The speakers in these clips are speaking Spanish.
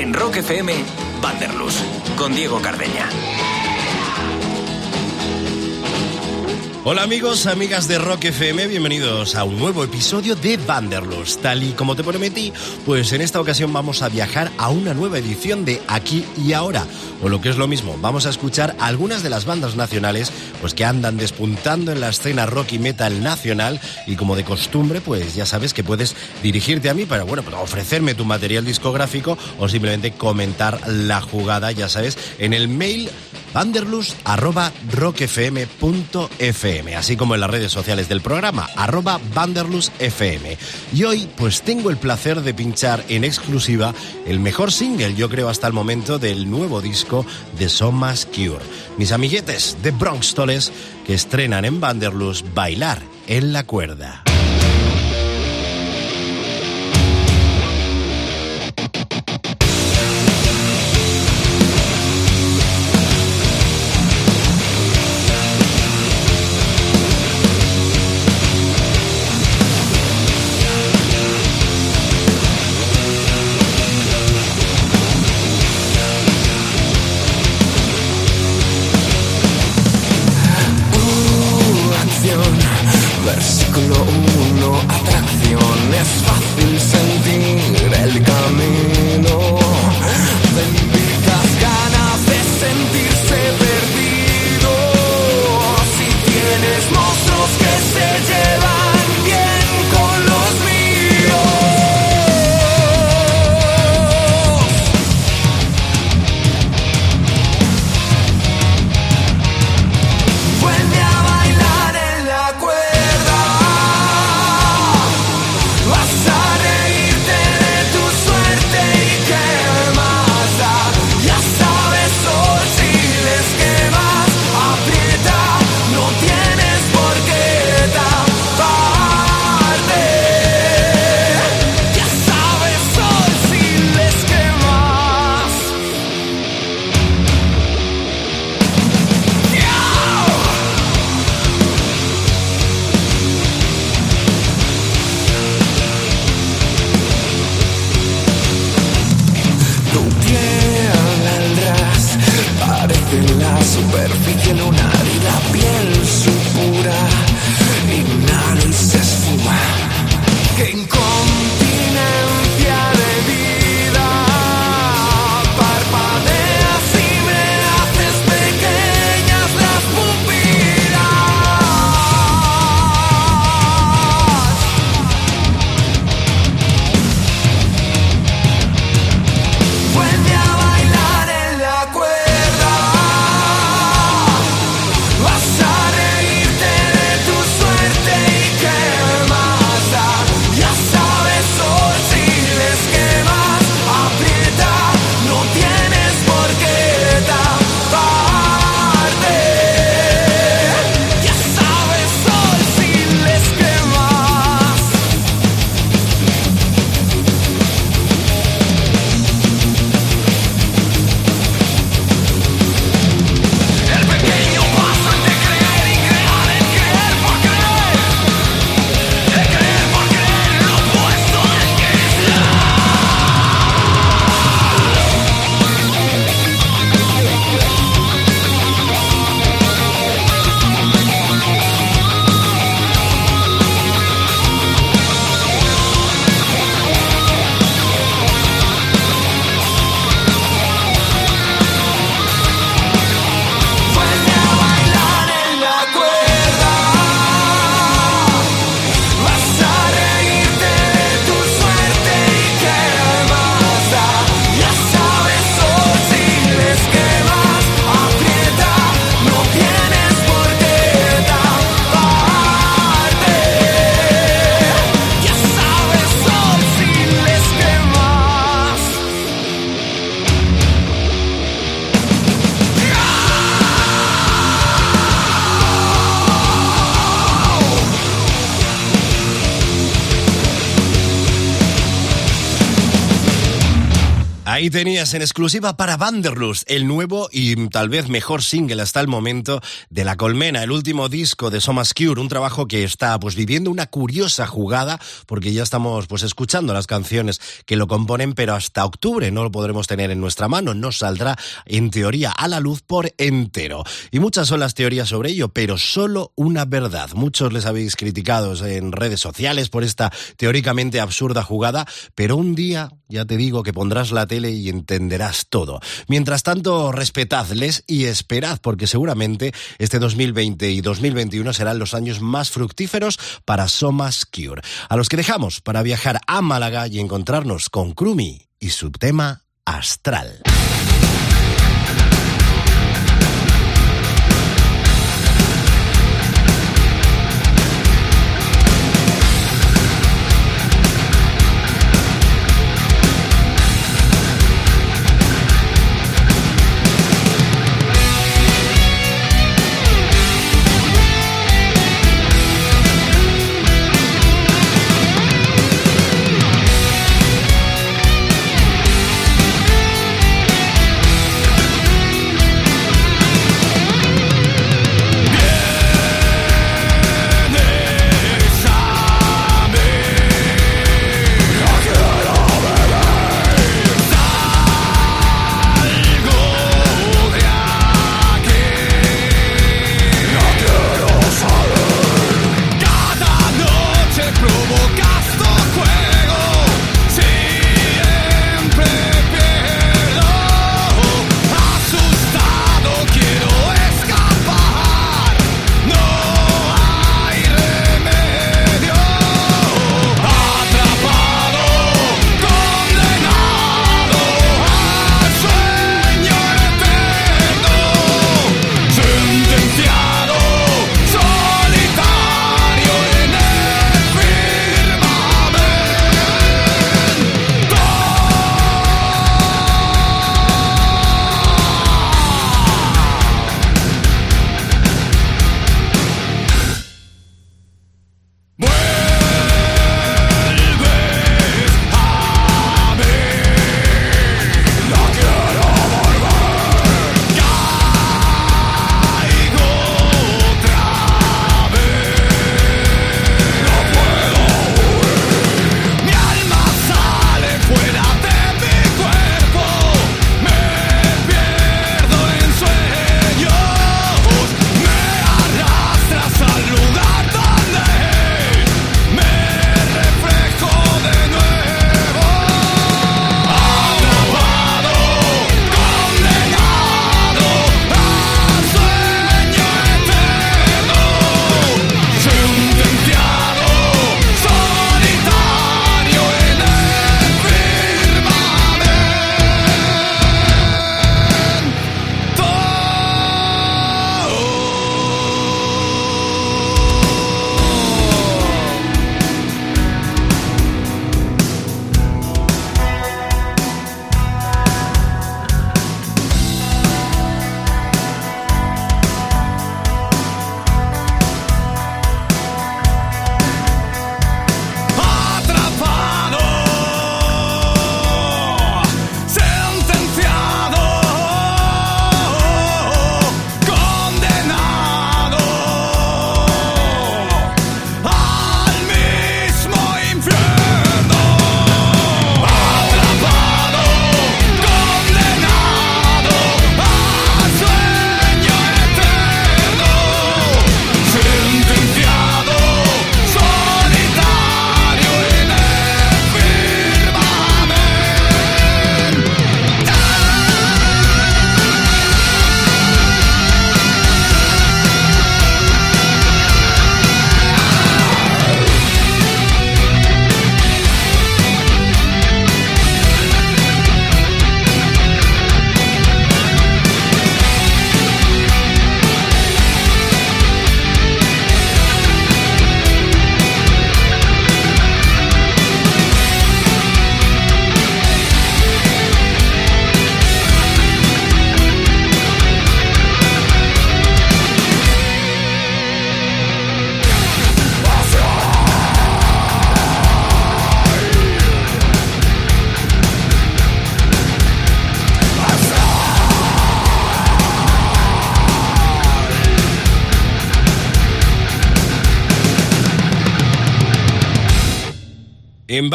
En Rock FM, Vanderlus, con Diego Cardeña. Hola amigos, amigas de Rock FM, bienvenidos a un nuevo episodio de Vanderlust. Tal y como te prometí, pues en esta ocasión vamos a viajar a una nueva edición de Aquí y Ahora, o lo que es lo mismo, vamos a escuchar algunas de las bandas nacionales pues que andan despuntando en la escena rock y metal nacional y como de costumbre, pues ya sabes que puedes dirigirte a mí para bueno, para ofrecerme tu material discográfico o simplemente comentar la jugada, ya sabes, en el mail vanderlus.rockfm.fm, así como en las redes sociales del programa, arroba vanderlusfm. Y hoy, pues tengo el placer de pinchar en exclusiva el mejor single, yo creo, hasta el momento del nuevo disco de Somas Cure. Mis amiguetes de Bronx Toles que estrenan en Vanderlus Bailar en la cuerda. Exclusiva para Vanderlust el nuevo y tal vez mejor single hasta el momento de La Colmena, el último disco de Somas Cure, un trabajo que está pues viviendo una curiosa jugada porque ya estamos pues escuchando las canciones que lo componen, pero hasta octubre no lo podremos tener en nuestra mano, no saldrá en teoría a la luz por entero. Y muchas son las teorías sobre ello, pero solo una verdad. Muchos les habéis criticado en redes sociales por esta teóricamente absurda jugada, pero un día ya te digo que pondrás la tele y entenderás todo. Mientras tanto, respetadles y esperad, porque seguramente este 2020 y 2021 serán los años más fructíferos para Somas Cure, a los que dejamos para viajar a Málaga y encontrarnos con Krumi y su tema astral.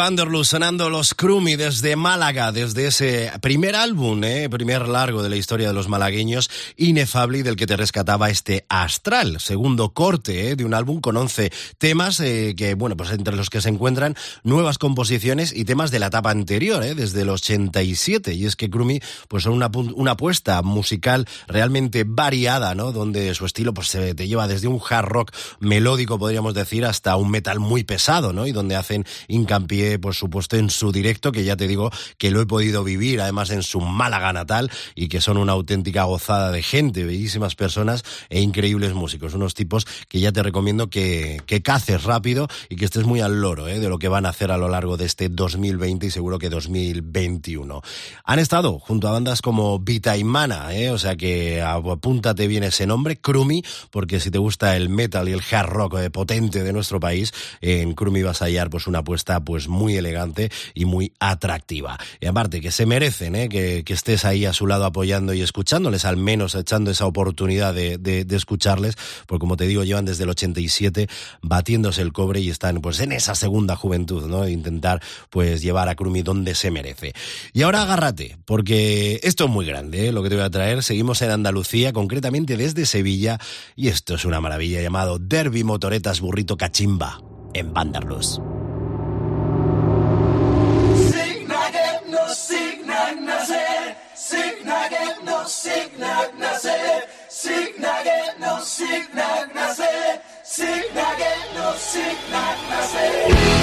Vanderloo sonando los Crumi desde Málaga, desde ese primer álbum, eh, primer largo de la historia de los malagueños, inefable y del que te rescataba este Astral, segundo corte eh, de un álbum con 11 temas eh, que, bueno, pues entre los que se encuentran nuevas composiciones y temas de la etapa anterior, eh, desde el 87. Y es que Crumi, pues son una, una apuesta musical realmente variada, ¿no? Donde su estilo, pues se te lleva desde un hard rock melódico, podríamos decir, hasta un metal muy pesado, ¿no? Y donde hacen hincapié por supuesto, en su directo, que ya te digo que lo he podido vivir, además en su Málaga natal, y que son una auténtica gozada de gente, bellísimas personas e increíbles músicos. Unos tipos que ya te recomiendo que, que caces rápido y que estés muy al loro ¿eh? de lo que van a hacer a lo largo de este 2020 y seguro que 2021. Han estado junto a bandas como Vita y Mana, ¿eh? o sea que apúntate bien ese nombre, Krumi, porque si te gusta el metal y el hard rock eh, potente de nuestro país, en Krumi vas a hallar pues una apuesta pues muy elegante y muy atractiva. Y aparte que se merecen ¿eh? que, estés ahí a su lado apoyando y escuchándoles, al menos echando esa oportunidad de, escucharles, porque como te digo, llevan desde el 87 batiéndose el cobre y están pues en esa segunda juventud, ¿no? De intentar pues llevar a Crumi donde se merece. Y ahora agárrate, porque esto es muy grande, ¿eh? lo que te voy a traer. Seguimos en Andalucía, concretamente desde Sevilla, y esto es una maravilla llamado Derby Motoretas Burrito Cachimba en Vanderlust. nag nace, sick nugget, no sick nag nace, sick nugget, no sick nag nace.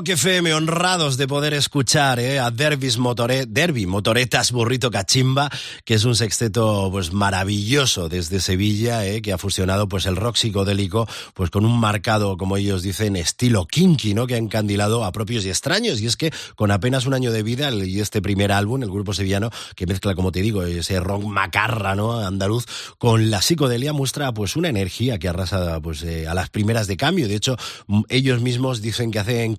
Rock FM, honrados de poder escuchar eh, a Derbis Motore, Derby Motoretas Burrito Cachimba, que es un sexteto pues maravilloso desde Sevilla, eh, que ha fusionado pues el rock psicodélico pues con un marcado, como ellos dicen, estilo kinky, ¿no? Que ha encandilado a propios y extraños. Y es que con apenas un año de vida y este primer álbum, el grupo sevillano, que mezcla, como te digo, ese rock macarra, ¿no? Andaluz, con la psicodelia muestra pues una energía que arrasa pues eh, a las primeras de cambio. De hecho, ellos mismos dicen que hacen hacen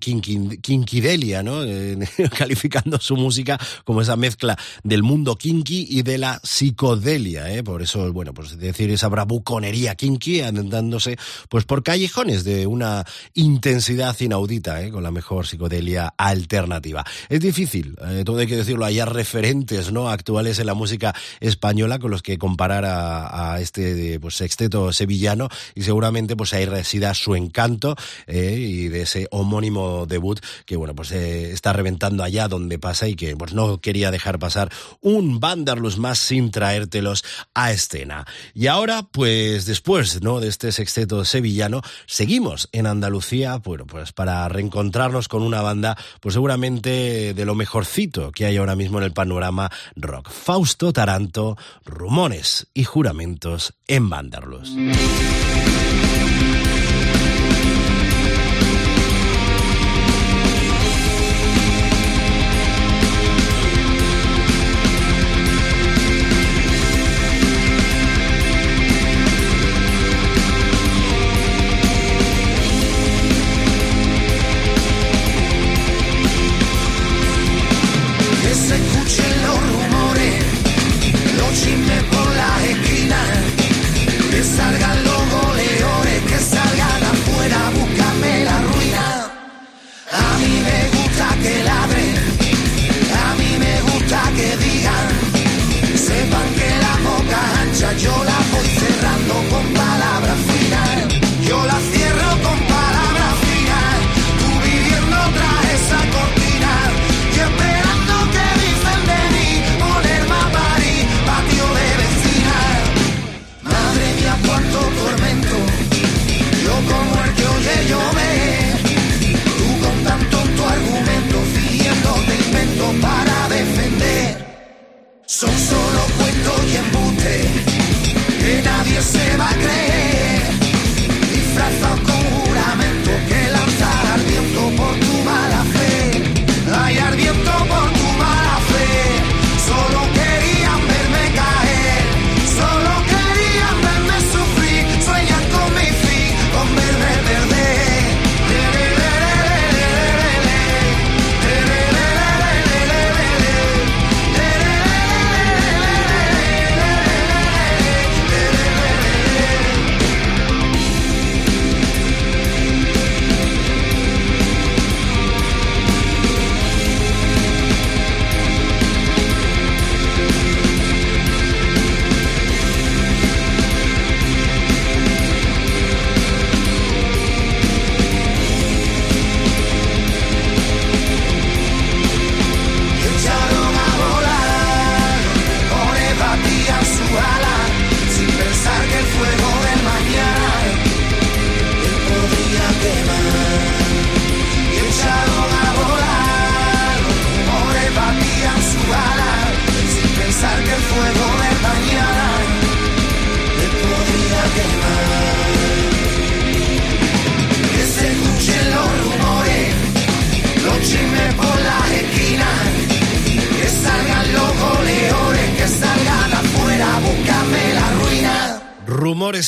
kinkidelia, ¿no? calificando su música como esa mezcla del mundo kinky y de la psicodelia, ¿eh? Por eso, bueno, pues decir esa bravuconería kinky andándose pues por callejones de una intensidad inaudita, ¿eh? Con la mejor psicodelia alternativa. Es difícil, eh, todo hay que decirlo, hay referentes, ¿no? Actuales en la música española con los que comparar a, este pues sexteto sevillano y seguramente pues ahí resida su encanto eh, y de ese homónimo que bueno pues eh, está reventando allá donde pasa y que pues no quería dejar pasar un Vanderlust más sin traértelos a escena. Y ahora pues después no de este sexteto sevillano seguimos en Andalucía bueno pues para reencontrarnos con una banda pues seguramente de lo mejorcito que hay ahora mismo en el panorama rock. Fausto Taranto, rumores y juramentos en Vanderlust.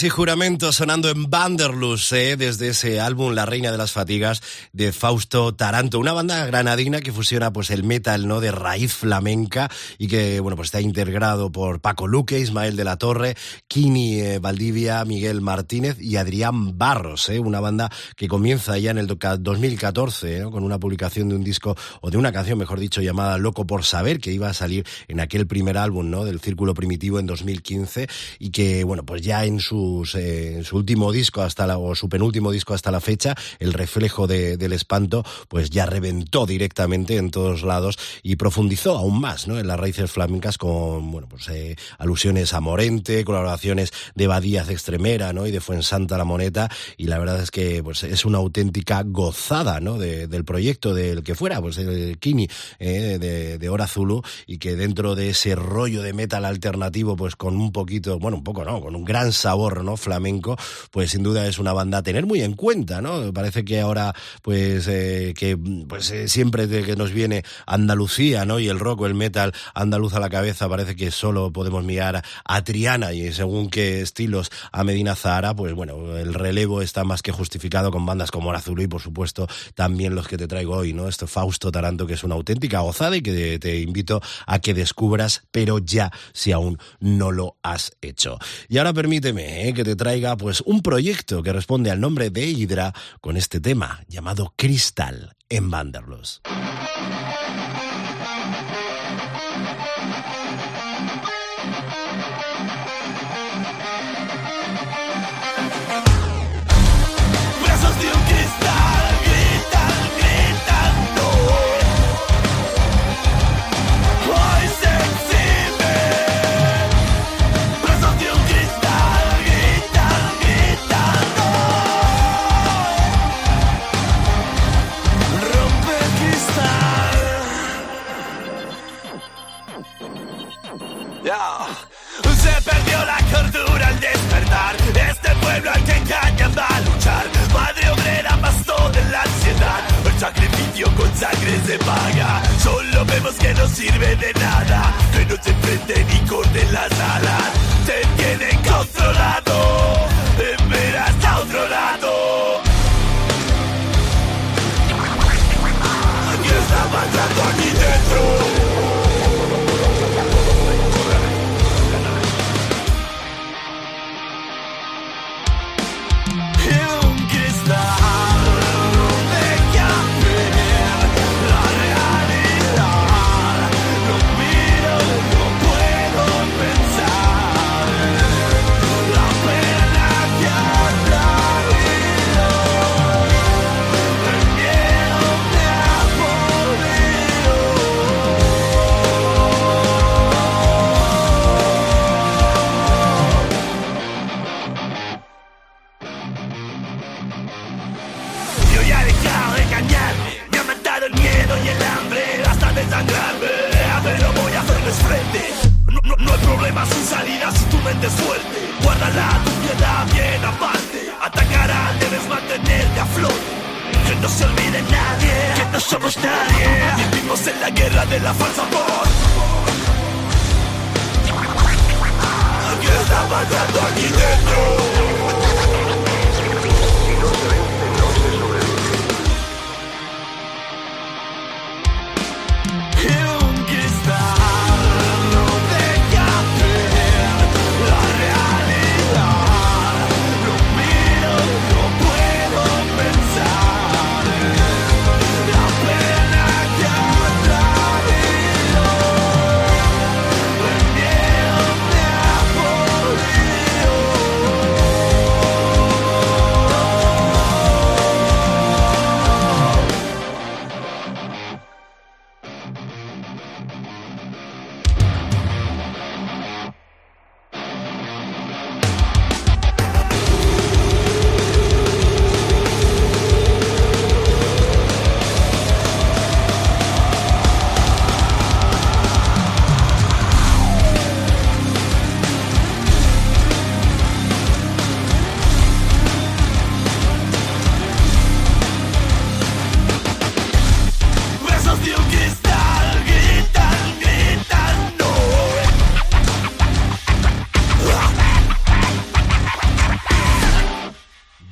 Y juramentos sonando en Vanderlust, eh, desde ese álbum La Reina de las Fatigas de Fausto Taranto, una banda granadina que fusiona pues el metal no de raíz flamenca y que bueno pues está integrado por Paco Luque, Ismael de la Torre, Kini eh, Valdivia, Miguel Martínez y Adrián Barros, eh, una banda que comienza ya en el 2014 con una publicación de un disco o de una canción, mejor dicho, llamada Loco por saber que iba a salir en aquel primer álbum no del Círculo Primitivo en 2015 y que bueno pues ya en su eh, su último disco hasta la, o su penúltimo disco hasta la fecha, El reflejo del espanto, pues ya reventó directamente en todos lados y profundizó aún más, ¿no? En las raíces flamencas con, bueno, pues eh, alusiones a Morente, colaboraciones de Badías de Extremera, ¿no? Y de Fuensanta la Moneta y la verdad es que pues es una auténtica gozada, ¿no? del proyecto del que fuera, pues el Kini eh, de, de Hora Zulu y que dentro de ese rollo de metal alternativo, pues con un poquito, bueno, un poco no, con un gran sabor ¿no? Flamenco, pues sin duda es una banda a tener muy en cuenta, ¿no? Parece que ahora, pues, eh, que pues eh, siempre que nos viene Andalucía, ¿no? Y el rock o el metal andaluz a la cabeza, parece que solo podemos mirar a Triana y según qué estilos a Medina Zahara, pues bueno, el relevo está más que justificado con bandas como Arazuru y por supuesto también los que te traigo hoy, ¿no? Esto Fausto Taranto, que es una auténtica gozada y que te invito a que descubras, pero ya si aún no lo has hecho. Y ahora permíteme ¿eh? Que te traiga pues un proyecto que responde al nombre de Hydra con este tema llamado Cristal en Vanderlos. Engañan a luchar. Madre obrera, pasto de la ansiedad. El sacrificio con sangre se paga. Solo vemos que no sirve de nada. Que no se enfrenten y corten las alas. Te tienen controlado. Se olvide nadie Que no somos nadie Vivimos en la guerra de la falsa voz ¿Qué está pasando aquí dentro? un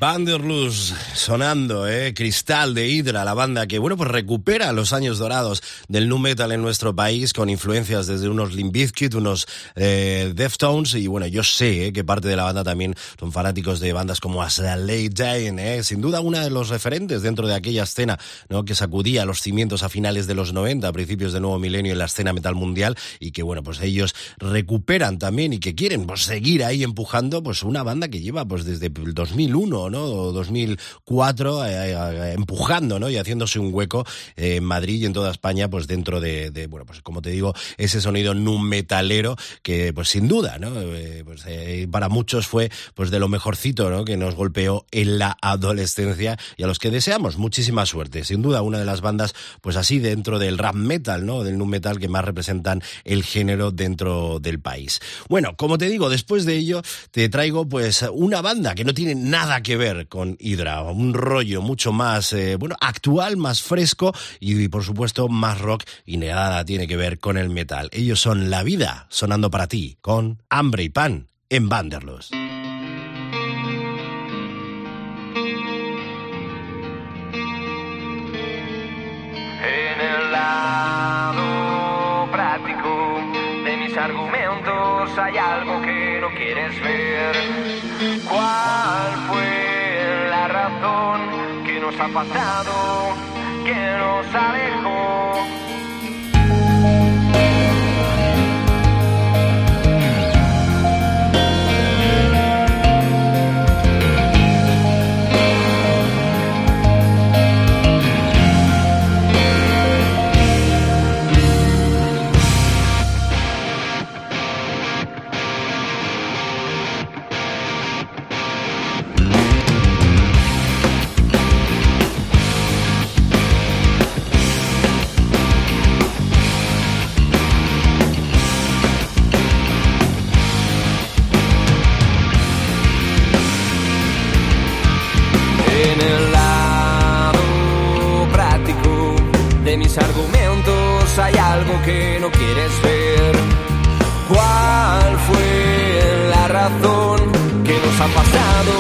Vanderlust sonando, ¿eh? Cristal de Hydra, la banda que, bueno, pues recupera los años dorados del nu metal en nuestro país con influencias desde unos Limp Bizkit, unos eh, Deftones y, bueno, yo sé ¿eh? que parte de la banda también son fanáticos de bandas como As a Late Dying, ¿eh? Sin duda una de los referentes dentro de aquella escena, ¿no? Que sacudía los cimientos a finales de los 90, a principios del nuevo milenio en la escena metal mundial y que, bueno, pues ellos recuperan también y que quieren, pues, seguir ahí empujando, pues, una banda que lleva, pues, desde el 2001, ¿no? 2004, empujando, ¿no? Y haciéndose un hueco en Madrid y en toda España, pues dentro de, bueno, pues como te digo, ese sonido nun metalero que, pues sin duda, ¿no? pues para muchos fue, pues de lo mejorcito, ¿no? Que nos golpeó en la adolescencia y a los que deseamos muchísima suerte. Sin duda, una de las bandas, pues así dentro del rap metal, ¿no? Del nu metal que más representan el género dentro del país. Bueno, como te digo, después de ello te traigo pues una banda que no tiene nada que ver con Hydra, un rollo mucho más, eh, bueno, actual, más fresco y por supuesto más rock y nada tiene que ver con el metal. Ellos son La Vida, sonando para ti, con Hambre y Pan en Vanderlos. Ha pasado, que nos alejó? Que no quieres ver. ¿Cuál fue la razón que nos ha pasado,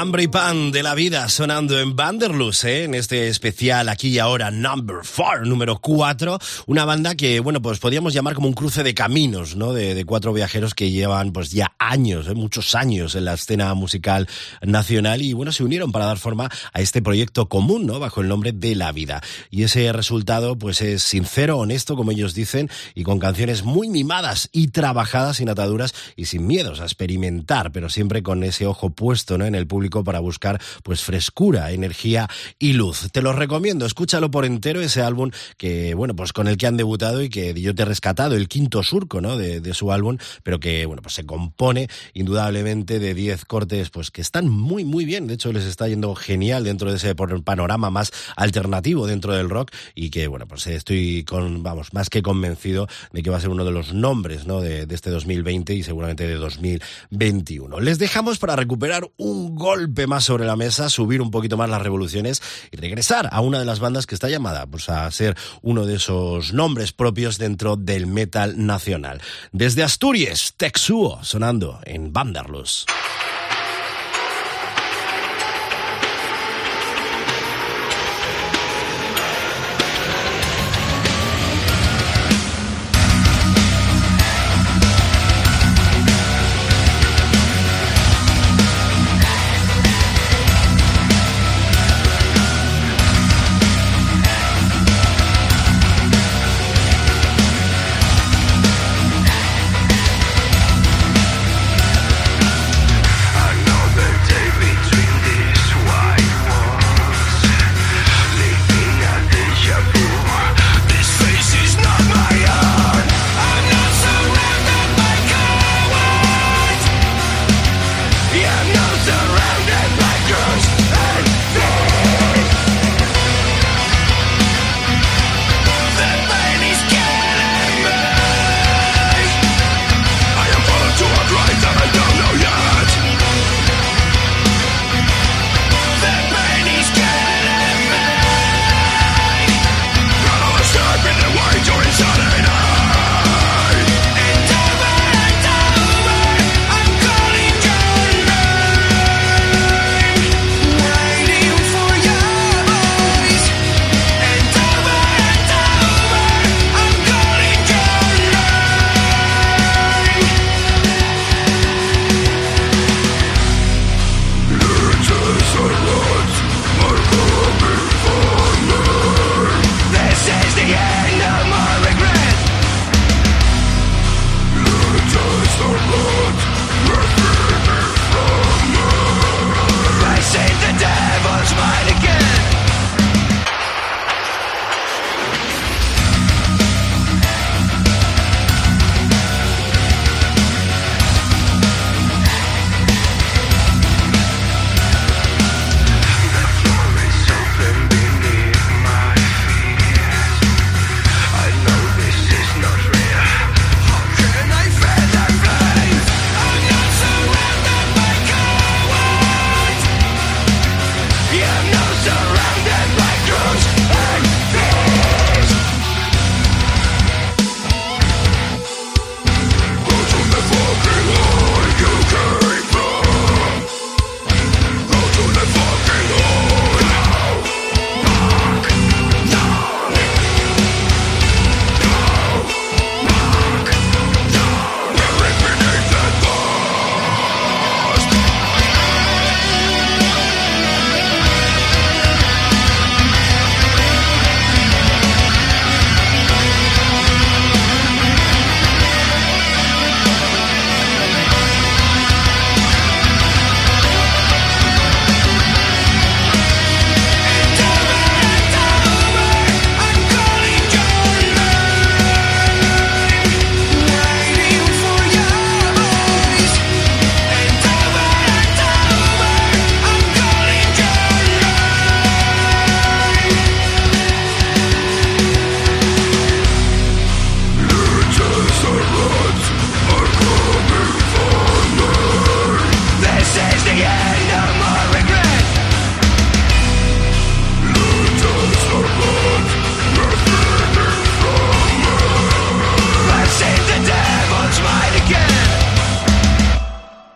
Hambre y pan de la vida sonando en Vanderlust, ¿eh? en este especial aquí y ahora, number four, número 4. Una banda que, bueno, pues podríamos llamar como un cruce de caminos, ¿no? De, cuatro viajeros que llevan, pues ya años, ¿eh? muchos años en la escena musical nacional y, bueno, se unieron para dar forma a este proyecto común, ¿no? Bajo el nombre de La Vida. Y ese resultado, pues es sincero, honesto, como ellos dicen, y con canciones muy mimadas y trabajadas sin ataduras y sin miedos a experimentar, pero siempre con ese ojo puesto, ¿no? En el público para buscar pues frescura, energía y luz. Te lo recomiendo, escúchalo por entero ese álbum que, bueno, pues con el que han debutado y que yo te he rescatado, el quinto surco, ¿no? De, su álbum, pero que, bueno, pues se compone indudablemente de 10 cortes, pues que están muy, muy bien. De hecho, les está yendo genial dentro de ese panorama más alternativo dentro del rock y que, bueno, pues estoy vamos, más que convencido de que va a ser uno de los nombres, ¿no? De, este 2020 y seguramente de 2021. Les dejamos para recuperar un golpe más sobre la mesa, subir un poquito más las revoluciones y regresar a una de las bandas que está llamada pues, a ser uno de esos nombres propios dentro del metal nacional. Desde Asturias, Texuo, sonando en Vanderlust.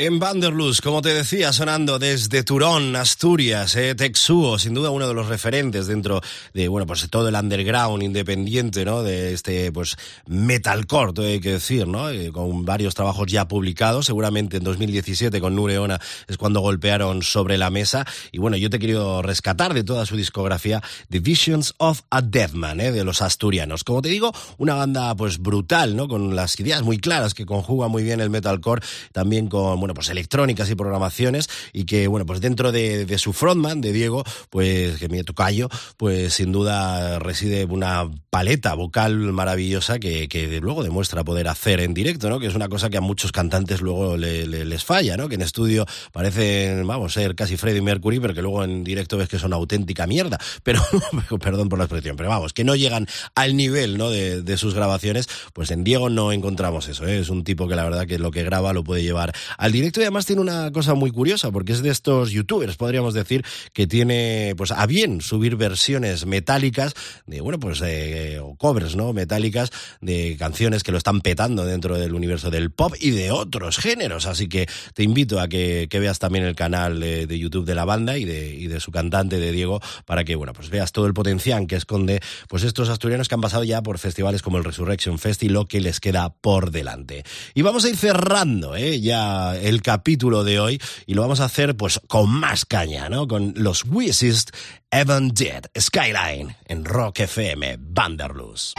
En Vanderlust, como te decía, sonando desde Turón, Asturias, eh, Texuo, sin duda uno de los referentes dentro de, bueno, pues todo el underground independiente, ¿no? De este, pues, metalcore, hay que decir, ¿no? Eh, con varios trabajos ya publicados, seguramente en 2017 con Nureona es cuando golpearon sobre la mesa. Y bueno, yo te he querido rescatar de toda su discografía The Visions of a Deadman, ¿eh? De los asturianos. Como te digo, una banda, pues, brutal, ¿no? Con las ideas muy claras que conjuga muy bien el metalcore, también con, bueno, pues electrónicas y programaciones y que, bueno, pues dentro de, su frontman, de Diego, pues que mi tocayo, pues sin duda reside una paleta vocal maravillosa que, que luego demuestra poder hacer en directo, ¿no? Que es una cosa que a muchos cantantes luego les falla, ¿no? Que en estudio parecen, vamos, ser casi Freddie Mercury, pero que luego en directo ves que son auténtica mierda. Pero, perdón por la expresión, pero vamos, que no llegan al nivel, ¿no? De, sus grabaciones, pues en Diego no encontramos eso, ¿eh? Es un tipo que la verdad que lo que graba lo puede llevar al directo y además tiene una cosa muy curiosa, porque es de estos youtubers, podríamos decir, que tiene pues a bien subir versiones metálicas de, bueno, pues eh, o covers, ¿no? Metálicas de canciones que lo están petando dentro del universo del pop y de otros géneros. Así que te invito a que, veas también el canal de, YouTube de la banda y de, y de su cantante, de Diego, para que, bueno, pues veas todo el potencial que esconde pues estos asturianos que han pasado ya por festivales como el Resurrection Fest y lo que les queda por delante. Y vamos a ir cerrando, ¿eh? Ya el capítulo de hoy y lo vamos a hacer pues con más caña, ¿no? Con los Weezest Evan Dead Skyline en Rock FM Vanderlust.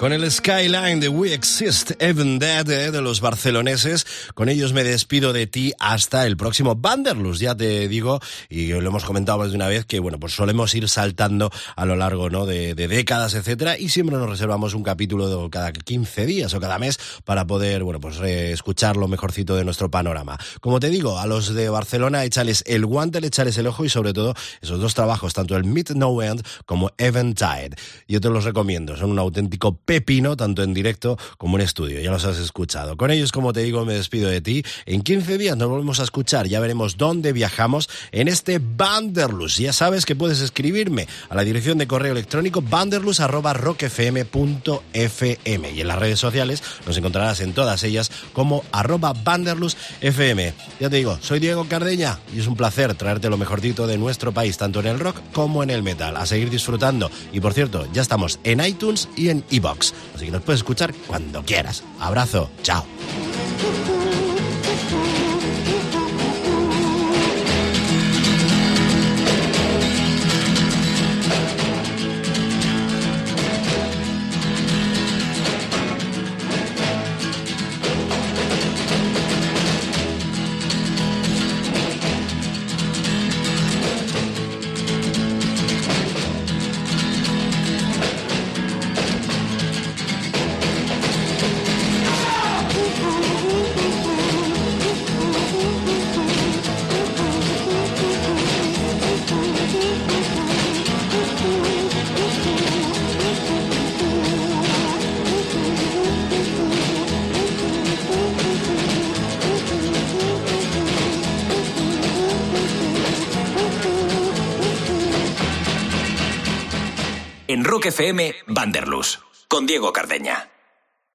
Con el Skyline de We Exist, Even Dead eh, de los barceloneses. Con ellos me despido de ti hasta el próximo Vanderlust. Ya te digo, y lo hemos comentado más de una vez, que bueno, pues solemos ir saltando a lo largo ¿no? de, décadas, etcétera, y siempre nos reservamos un capítulo cada 15 días o cada mes para poder, bueno, pues escuchar lo mejorcito de nuestro panorama. Como te digo, a los de Barcelona, échales el guante, echarles el ojo y sobre todo esos dos trabajos, tanto el Meet No End como Eventide. Yo te los recomiendo, son un auténtico pepino, tanto en directo como en estudio. Ya los has escuchado. Con ellos, como te digo, me despido de ti. En 15 días nos volvemos a escuchar. Ya veremos dónde viajamos en este Vanderlus. Ya sabes que puedes escribirme a la dirección de correo electrónico vanderlus.rockfm.fm. Y en las redes sociales nos encontrarás en todas ellas como arroba vanderlusfm. Ya te digo, soy Diego Cardeña y es un placer traerte lo mejorcito de nuestro país, tanto en el rock como en el metal. A seguir disfrutando. Y por cierto, ya estamos en iTunes y en iBox. Así que nos puedes escuchar cuando quieras. Abrazo, chao. Diego Cardeña.